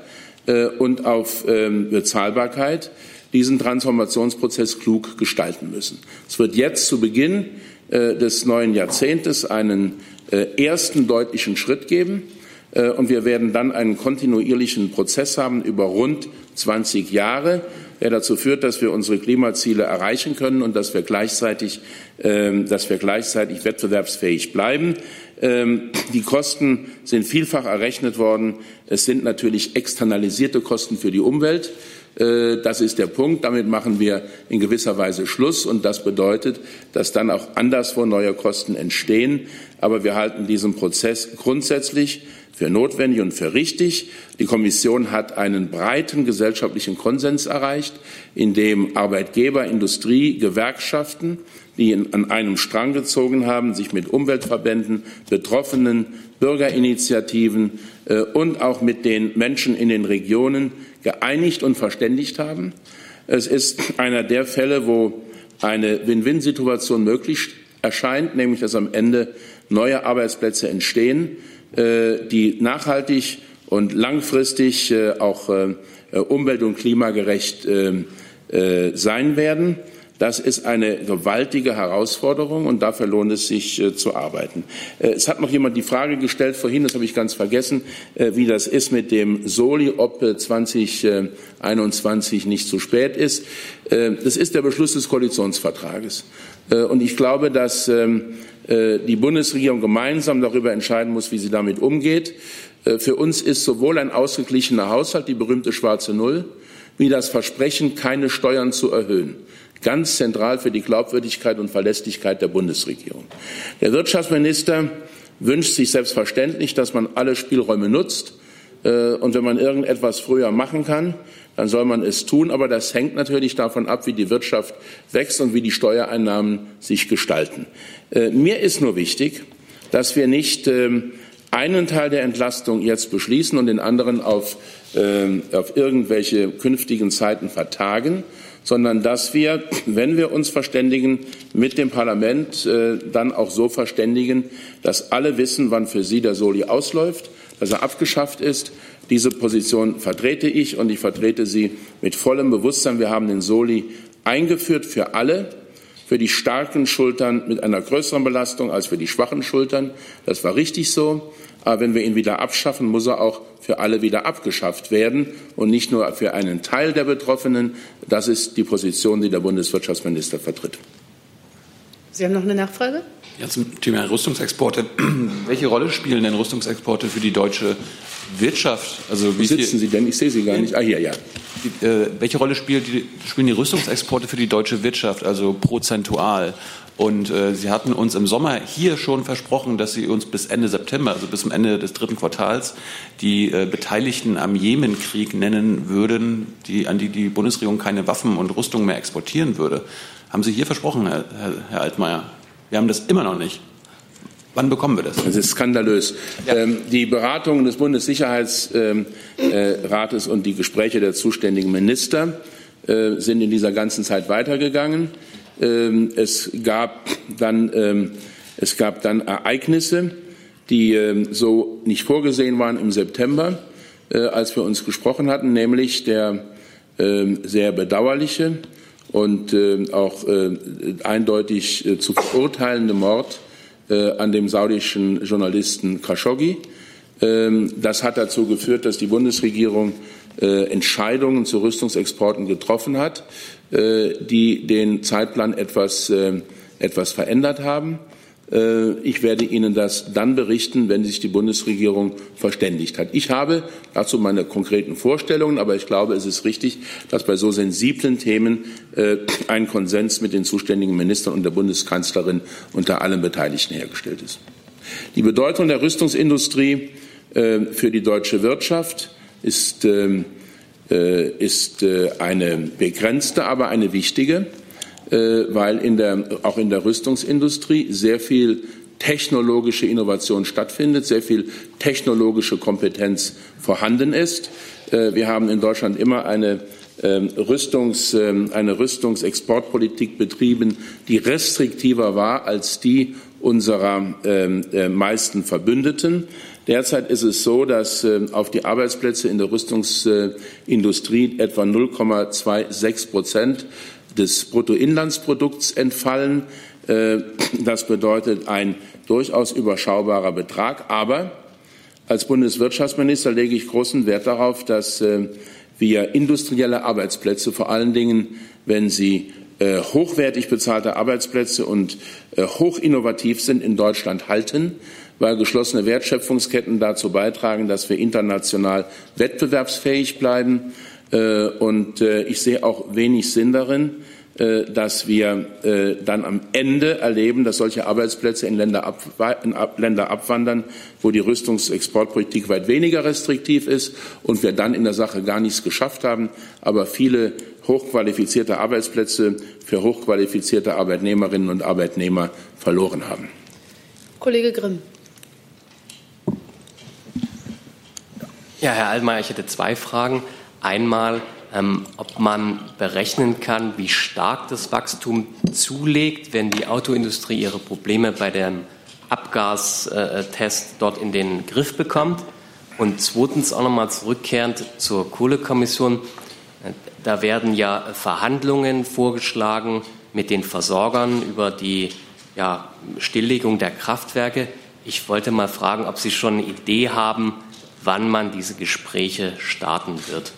und auf ähm, Bezahlbarkeit diesen Transformationsprozess klug gestalten müssen. Es wird jetzt zu Beginn äh, des neuen Jahrzehntes einen äh, ersten deutlichen Schritt geben. Äh, und wir werden dann einen kontinuierlichen Prozess haben über rund 20 Jahre, der dazu führt, dass wir unsere Klimaziele erreichen können und dass wir gleichzeitig, ähm, dass wir gleichzeitig wettbewerbsfähig bleiben. Ähm, die Kosten sind vielfach errechnet worden. Es sind natürlich externalisierte Kosten für die Umwelt. Äh, das ist der Punkt. Damit machen wir in gewisser Weise Schluss. Und das bedeutet, dass dann auch anderswo neue Kosten entstehen. Aber wir halten diesen Prozess grundsätzlich für notwendig und für richtig. Die Kommission hat einen breiten gesellschaftlichen Konsens erreicht, in dem Arbeitgeber, Industrie, Gewerkschaften, die an einem Strang gezogen haben, sich mit Umweltverbänden, Betroffenen, Bürgerinitiativen äh, und auch mit den Menschen in den Regionen geeinigt und verständigt haben. Es ist einer der Fälle, wo eine Win-Win-Situation möglich erscheint, nämlich dass am Ende neue Arbeitsplätze entstehen, äh, die nachhaltig und langfristig äh, auch äh, umwelt- und klimagerecht sein werden. Das ist eine gewaltige Herausforderung und dafür lohnt es sich äh, zu arbeiten. Äh, es hat noch jemand die Frage gestellt vorhin, das habe ich ganz vergessen, äh, wie das ist mit dem Soli, ob 2021 nicht zu spät ist. Das ist der Beschluss des Koalitionsvertrages. Und ich glaube, dass ähm, die Bundesregierung gemeinsam darüber entscheiden muss, wie sie damit umgeht. Für uns ist sowohl ein ausgeglichener Haushalt, die berühmte schwarze Null, wie das Versprechen, keine Steuern zu erhöhen ganz zentral für die Glaubwürdigkeit und Verlässlichkeit der Bundesregierung. Der Wirtschaftsminister wünscht sich selbstverständlich, dass man alle Spielräume nutzt. Äh, und wenn man irgendetwas früher machen kann, dann soll man es tun. Aber das hängt natürlich davon ab, wie die Wirtschaft wächst und wie die Steuereinnahmen sich gestalten. Äh, mir ist nur wichtig, dass wir nicht ähm, einen Teil der Entlastung jetzt beschließen und den anderen auf, ähm, auf irgendwelche künftigen Zeiten vertagen, sondern dass wir, wenn wir uns verständigen, mit dem Parlament äh, dann auch so verständigen, dass alle wissen, wann für sie der Soli ausläuft, dass er abgeschafft ist. Diese Position vertrete ich und ich vertrete sie mit vollem Bewusstsein. Wir haben den Soli eingeführt für alle, für die starken Schultern mit einer größeren Belastung als für die schwachen Schultern. Das war richtig so. Aber wenn wir ihn wieder abschaffen, muss er auch für alle wieder abgeschafft werden und nicht nur für einen Teil der Betroffenen. Das ist die Position, die der Bundeswirtschaftsminister vertritt. Sie haben noch eine Nachfrage? Ja, zum Thema Rüstungsexporte. Welche Rolle spielen denn Rüstungsexporte für die deutsche Wirtschaft? Also wie Wo sitzen Sie denn? Ich sehe Sie gar nicht. Ah, hier, ja. Äh, welche Rolle spielen die, spielen die Rüstungsexporte für die deutsche Wirtschaft, also prozentual? Und äh, Sie hatten uns im Sommer hier schon versprochen, dass Sie uns bis Ende September, also bis zum Ende des dritten Quartals, die äh, Beteiligten am Jemenkrieg nennen würden, die, an die die Bundesregierung keine Waffen und Rüstung mehr exportieren würde. Haben Sie hier versprochen, Herr, Herr, Altmaier? Wir haben das immer noch nicht. Wann bekommen wir das? Das ist skandalös. Ja. Ähm, die Beratungen des Bundessicherheitsrates ähm, äh, und die Gespräche der zuständigen Minister äh, sind in dieser ganzen Zeit weitergegangen. Ähm, es, gab dann, ähm, es gab dann Ereignisse, die ähm, so nicht vorgesehen waren im September, äh, als wir uns gesprochen hatten, nämlich der sehr bedauerliche und auch äh, eindeutig äh, zu verurteilende Mord an dem saudischen Journalisten Khashoggi. Das hat dazu geführt, dass die Bundesregierung Entscheidungen zu Rüstungsexporten getroffen hat, äh, die den Zeitplan etwas, äh, etwas verändert haben. Äh, ich werde Ihnen das dann berichten, wenn sich die Bundesregierung verständigt hat. Ich habe dazu meine konkreten Vorstellungen, aber ich glaube, es ist richtig, dass bei so sensiblen Themen ein Konsens mit den zuständigen Ministern und der Bundeskanzlerin unter allen Beteiligten hergestellt ist. Die Bedeutung der Rüstungsindustrie für die deutsche Wirtschaft ist ähm, äh, ist äh, eine begrenzte, aber eine wichtige, äh, weil in der, auch in der Rüstungsindustrie sehr viel technologische Innovation stattfindet, sehr viel technologische Kompetenz vorhanden ist. Wir haben in Deutschland immer eine ähm, Rüstungs, ähm, eine Rüstungsexportpolitik betrieben, die restriktiver war als die unserer ähm, meisten Verbündeten. Derzeit ist es so, dass äh, auf die Arbeitsplätze in der Rüstungsindustrie etwa 0,26 Prozent des Bruttoinlandsprodukts entfallen. Äh, das bedeutet ein durchaus überschaubarer Betrag. Aber als Bundeswirtschaftsminister lege ich großen Wert darauf, dass äh, wir industrielle Arbeitsplätze, vor allen Dingen, wenn sie hochwertig bezahlte Arbeitsplätze und hochinnovativ sind, in Deutschland halten weil geschlossene Wertschöpfungsketten dazu beitragen, dass wir international wettbewerbsfähig bleiben. Äh, und äh, ich sehe auch wenig Sinn darin, äh, dass wir dann am Ende erleben, dass solche Arbeitsplätze in Länder, abwandern, wo die Rüstungsexportpolitik weit weniger restriktiv ist und wir dann in der Sache gar nichts geschafft haben, aber viele hochqualifizierte Arbeitsplätze für hochqualifizierte Arbeitnehmerinnen und Arbeitnehmer verloren haben. Kollege Grimm. Ja, Herr Allmeier, ich hätte zwei Fragen. Einmal, ähm, ob man berechnen kann, wie stark das Wachstum zulegt, wenn die Autoindustrie ihre Probleme bei dem Abgastest dort in den Griff bekommt. Und zweitens auch nochmal zurückkehrend zur Kohlekommission. Da werden ja Verhandlungen vorgeschlagen mit den Versorgern über die ja, Stilllegung der Kraftwerke. Ich wollte mal fragen, ob Sie schon eine Idee haben, wann man diese Gespräche starten wird.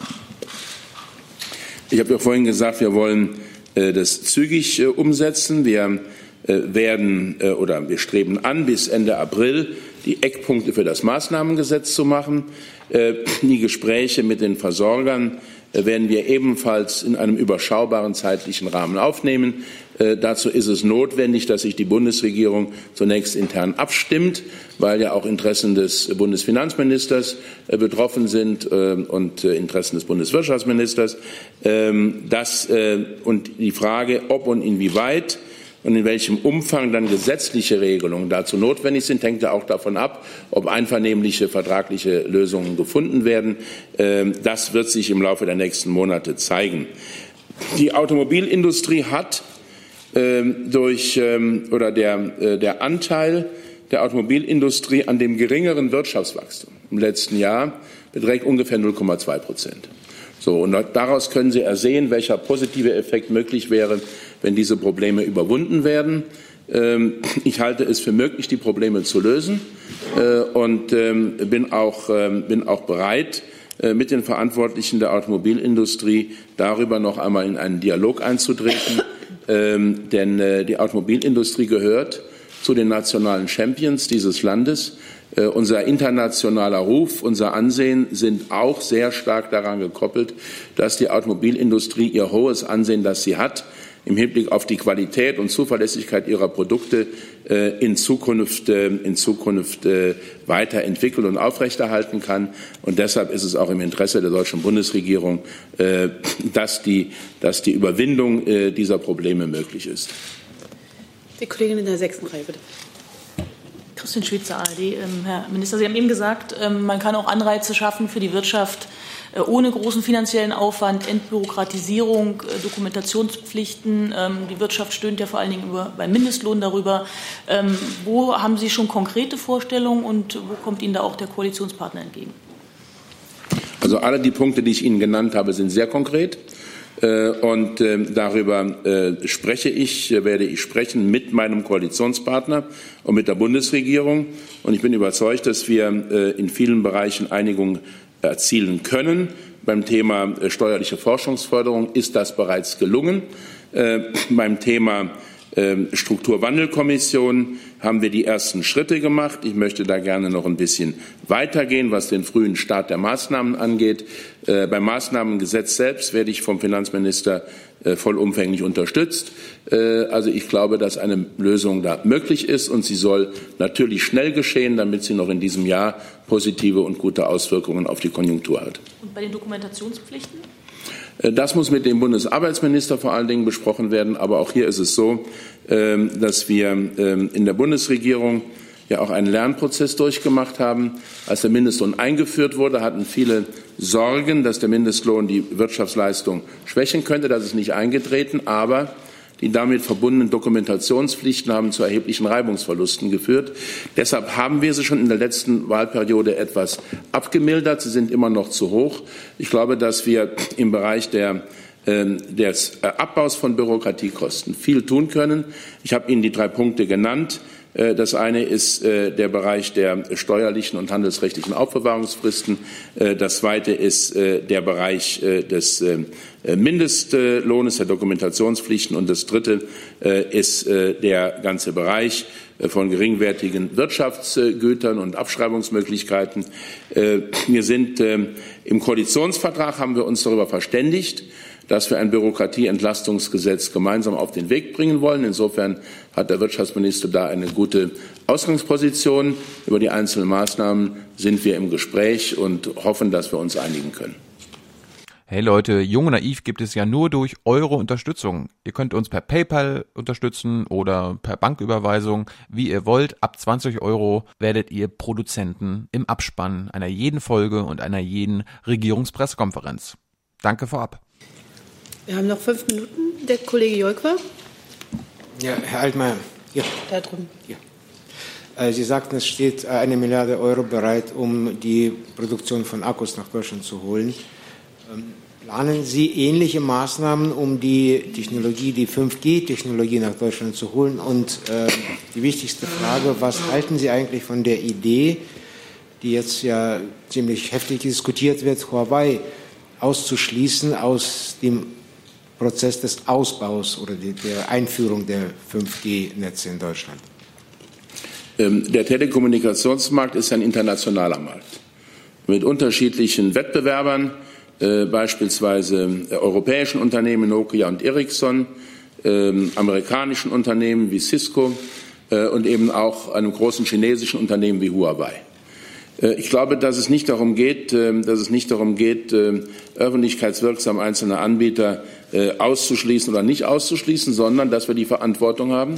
Ich habe ja vorhin gesagt, wir wollen äh, das zügig äh, umsetzen. Wir äh, werden äh, oder wir streben an, bis Ende April die Eckpunkte für das Maßnahmengesetz zu machen. Äh, die Gespräche mit den Versorgern werden wir ebenfalls in einem überschaubaren zeitlichen Rahmen aufnehmen. Äh, dazu ist es notwendig, dass sich die Bundesregierung zunächst intern abstimmt, weil ja auch Interessen des Bundesfinanzministers äh, betroffen sind äh, und Interessen des Bundeswirtschaftsministers. Ähm, das, und die Frage, ob und inwieweit und in welchem Umfang dann gesetzliche Regelungen dazu notwendig sind, hängt ja auch davon ab, ob einvernehmliche vertragliche Lösungen gefunden werden. Ähm, das wird sich im Laufe der nächsten Monate zeigen. Die Automobilindustrie hat ähm, durch ähm, oder der, äh, der Anteil der Automobilindustrie an dem geringeren Wirtschaftswachstum im letzten Jahr beträgt ungefähr 0,2 Prozent. So, und daraus können Sie ersehen, welcher positive Effekt möglich wäre, wenn diese Probleme überwunden werden. Ähm, ich halte es für möglich, die Probleme zu lösen äh, und ähm, bin auch, ähm, bin auch bereit, äh, mit den Verantwortlichen der Automobilindustrie darüber noch einmal in einen Dialog einzutreten. Denn äh, die Automobilindustrie gehört zu den nationalen Champions dieses Landes. Unser internationaler Ruf, unser Ansehen sind auch sehr stark daran gekoppelt, dass die Automobilindustrie ihr hohes Ansehen, das sie hat, im Hinblick auf die Qualität und Zuverlässigkeit ihrer Produkte äh, in Zukunft, äh, in Zukunft äh, weiterentwickeln und aufrechterhalten kann. Und deshalb ist es auch im Interesse der deutschen Bundesregierung, dass die, dass die Überwindung dieser Probleme möglich ist. Die Kollegin in der sechsten Reihe, bitte. Christian Schwitzer, ARD. Ähm, Herr Minister, Sie haben eben gesagt, ähm, man kann auch Anreize schaffen für die Wirtschaft, äh, ohne großen finanziellen Aufwand, Entbürokratisierung, äh, Dokumentationspflichten. Ähm, die Wirtschaft stöhnt ja vor allen Dingen über, beim Mindestlohn darüber. Wo haben Sie schon konkrete Vorstellungen und wo kommt Ihnen da auch der Koalitionspartner entgegen? Also alle die Punkte, die ich Ihnen genannt habe, sind sehr konkret. Äh, und ähm, darüber spreche ich, werde ich sprechen mit meinem Koalitionspartner und mit der Bundesregierung. Und ich bin überzeugt, dass wir in vielen Bereichen Einigung erzielen können. Beim Thema äh, steuerliche Forschungsförderung ist das bereits gelungen. Äh, beim Thema Strukturwandelkommission haben wir die ersten Schritte gemacht. Ich möchte da gerne noch ein bisschen weitergehen, was den frühen Start der Maßnahmen angeht. Äh, beim Maßnahmengesetz selbst werde ich vom Finanzminister äh, vollumfänglich unterstützt. Äh, also ich glaube, dass eine Lösung da möglich ist und sie soll natürlich schnell geschehen, damit sie noch in diesem Jahr positive und gute Auswirkungen auf die Konjunktur hat. Und bei den Dokumentationspflichten? Äh, das muss mit dem Bundesarbeitsminister vor allen Dingen besprochen werden. Aber auch hier ist es so, ähm, dass wir ähm, in der Bundesregierung ja auch einen Lernprozess durchgemacht haben. Als der Mindestlohn eingeführt wurde, hatten viele Sorgen, dass der Mindestlohn die Wirtschaftsleistung schwächen könnte. Das ist nicht eingetreten, aber die damit verbundenen Dokumentationspflichten haben zu erheblichen Reibungsverlusten geführt. Deshalb haben wir sie schon in der letzten Wahlperiode etwas abgemildert. Sie sind immer noch zu hoch. Ich glaube, dass wir im Bereich der ähm, des Abbaus von Bürokratiekosten viel tun können. Ich habe Ihnen die drei Punkte genannt. Äh, das eine ist äh, der Bereich der steuerlichen und handelsrechtlichen Aufbewahrungsfristen. Äh, das zweite ist der Bereich des Mindestlohnes, der Dokumentationspflichten. Und das dritte ist der ganze Bereich von geringwertigen Wirtschaftsgütern und Abschreibungsmöglichkeiten. Wir sind im Koalitionsvertrag haben wir uns darüber verständigt, dass wir ein Bürokratieentlastungsgesetz gemeinsam auf den Weg bringen wollen. Insofern hat der Wirtschaftsminister da eine gute Ausgangsposition. Über die einzelnen Maßnahmen sind wir im Gespräch und hoffen, dass wir uns einigen können. Hey Leute, Jung und Naiv gibt es ja nur durch eure Unterstützung. Ihr könnt uns per PayPal unterstützen oder per Banküberweisung, wie ihr wollt. Ab 20 Euro werdet ihr Produzenten im Abspann einer jeden Folge und einer jeden Regierungspressekonferenz. Danke vorab. Wir haben noch fünf Minuten. Der Kollege Jolkwa. Ja, Herr Altmaier. Ja. Da drüben. Ja. Äh, Sie sagten, es steht eine Milliarde Euro bereit, um die Produktion von Akkus nach Deutschland zu holen. Ähm, planen Sie ähnliche Maßnahmen, um die Technologie, die 5G-Technologie nach Deutschland zu holen? Und äh, die wichtigste Frage, was halten Sie eigentlich von der Idee, die jetzt ja ziemlich heftig diskutiert wird, Huawei auszuschließen aus dem Prozess des Ausbaus oder der Einführung der 5G-Netze in Deutschland? Ähm, der Telekommunikationsmarkt ist ein internationaler Markt mit unterschiedlichen Wettbewerbern, äh, beispielsweise äh, europäischen Unternehmen Nokia und Ericsson, ähm, amerikanischen Unternehmen wie Cisco äh, und eben auch einem großen chinesischen Unternehmen wie Huawei. Ich glaube, dass es nicht darum geht, ähm, dass es nicht darum geht, öffentlichkeitswirksam einzelne Anbieter auszuschließen oder nicht auszuschließen, sondern dass wir die Verantwortung haben,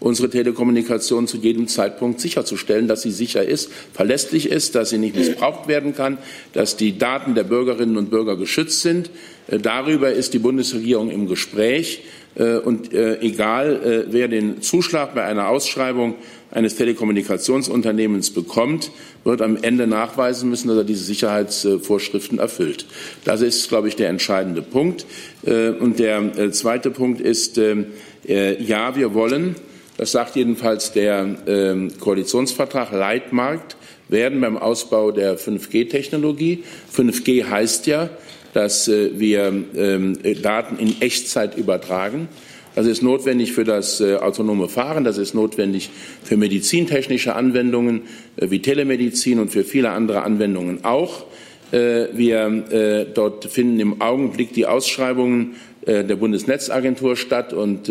unsere Telekommunikation zu jedem Zeitpunkt sicherzustellen, dass sie sicher ist, verlässlich ist, dass sie nicht missbraucht werden kann, dass die Daten der Bürgerinnen und Bürger geschützt sind. Äh, darüber ist die Bundesregierung im Gespräch Äh, und äh, egal, äh, wer den Zuschlag bei einer Ausschreibung eines Telekommunikationsunternehmens bekommt, wird am Ende nachweisen müssen, dass er diese Sicherheitsvorschriften erfüllt. Das ist, glaube ich, der entscheidende Punkt. Und der zweite Punkt ist, ja, wir wollen, das sagt jedenfalls der ähm, Koalitionsvertrag, Leitmarkt werden beim Ausbau der 5G-Technologie. 5G heißt ja, dass wir ähm, Daten in Echtzeit übertragen. Das ist notwendig für das äh, autonome Fahren, das ist notwendig für medizintechnische Anwendungen äh, wie Telemedizin und für viele andere Anwendungen auch. Äh, wir dort finden im Augenblick die Ausschreibungen der Bundesnetzagentur statt und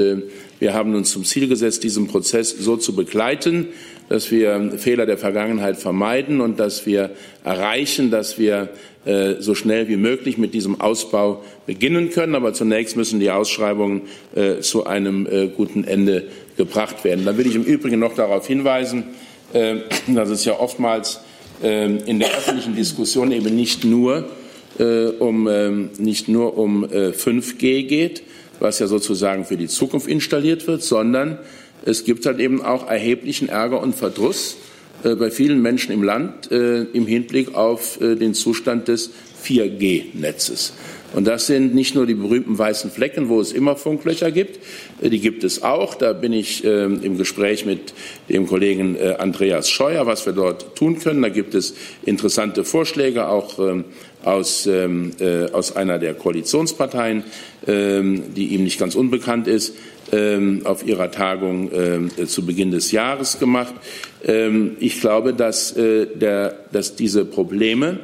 wir haben uns zum Ziel gesetzt, diesen Prozess so zu begleiten, dass wir Fehler der Vergangenheit vermeiden und dass wir erreichen, dass wir äh, so schnell wie möglich mit diesem Ausbau beginnen können. Aber zunächst müssen die Ausschreibungen äh, zu einem äh, guten Ende gebracht werden. Dann will ich im Übrigen noch darauf hinweisen, dass es ja oftmals in der öffentlichen Diskussion eben nicht nur um, ähm, nicht nur um 5G geht, was ja sozusagen für die Zukunft installiert wird, sondern es gibt halt eben auch erheblichen Ärger und Verdruss äh, bei vielen Menschen im Land äh, im Hinblick auf äh, den Zustand des 4G-Netzes. Und das sind nicht nur die berühmten weißen Flecken, wo es immer Funklöcher gibt, die gibt es auch. Da bin ich äh, im Gespräch mit dem Kollegen äh, Andreas Scheuer, was wir dort tun können. Da gibt es interessante Vorschläge, auch ähm, aus, ähm, äh, aus einer der Koalitionsparteien, ähm, die ihm nicht ganz unbekannt ist. Ähm, auf ihrer Tagung äh, zu Beginn des Jahres gemacht. Ähm, ich glaube, dass, äh, der, dass diese Probleme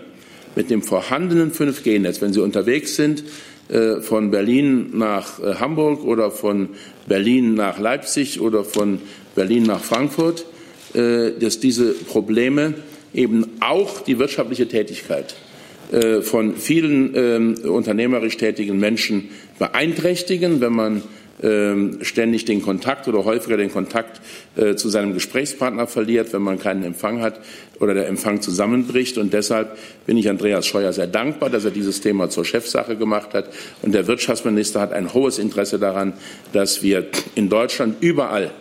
mit dem vorhandenen 5G-Netz, wenn Sie unterwegs sind, äh, von Berlin nach Hamburg oder von Berlin nach Leipzig oder von Berlin nach Frankfurt, dass diese Probleme eben auch die wirtschaftliche Tätigkeit von vielen ähm, unternehmerisch tätigen Menschen beeinträchtigen, wenn man ähm, ständig den Kontakt oder häufiger den Kontakt äh, zu seinem Gesprächspartner verliert, wenn man keinen Empfang hat oder der Empfang zusammenbricht. Und deshalb bin ich Andreas Scheuer sehr dankbar, dass er dieses Thema zur Chefsache gemacht hat. Und der Wirtschaftsminister hat ein hohes Interesse daran, dass wir in Deutschland überall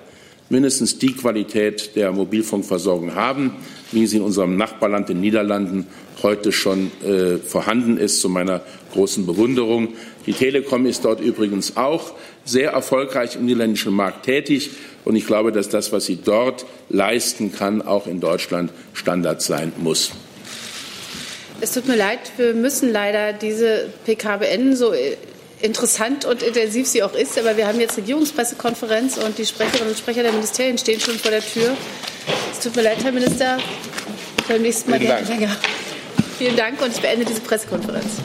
mindestens die Qualität der Mobilfunkversorgung haben, wie sie in unserem Nachbarland, den Niederlanden, heute schon äh, vorhanden ist, zu meiner großen Bewunderung. Die Telekom ist dort übrigens auch sehr erfolgreich im niederländischen Markt tätig. Und ich glaube, dass das, was sie dort leisten kann, auch in Deutschland Standard sein muss. Es tut mir leid, wir müssen leider diese PK beenden, so interessant und intensiv sie auch ist. Aber wir haben jetzt Regierungspressekonferenz und die Sprecherinnen und Sprecher der Ministerien stehen schon vor der Tür. Es tut mir leid, Herr Minister. Beim nächsten Mal gerne länger. Vielen Dank und ich beende diese Pressekonferenz.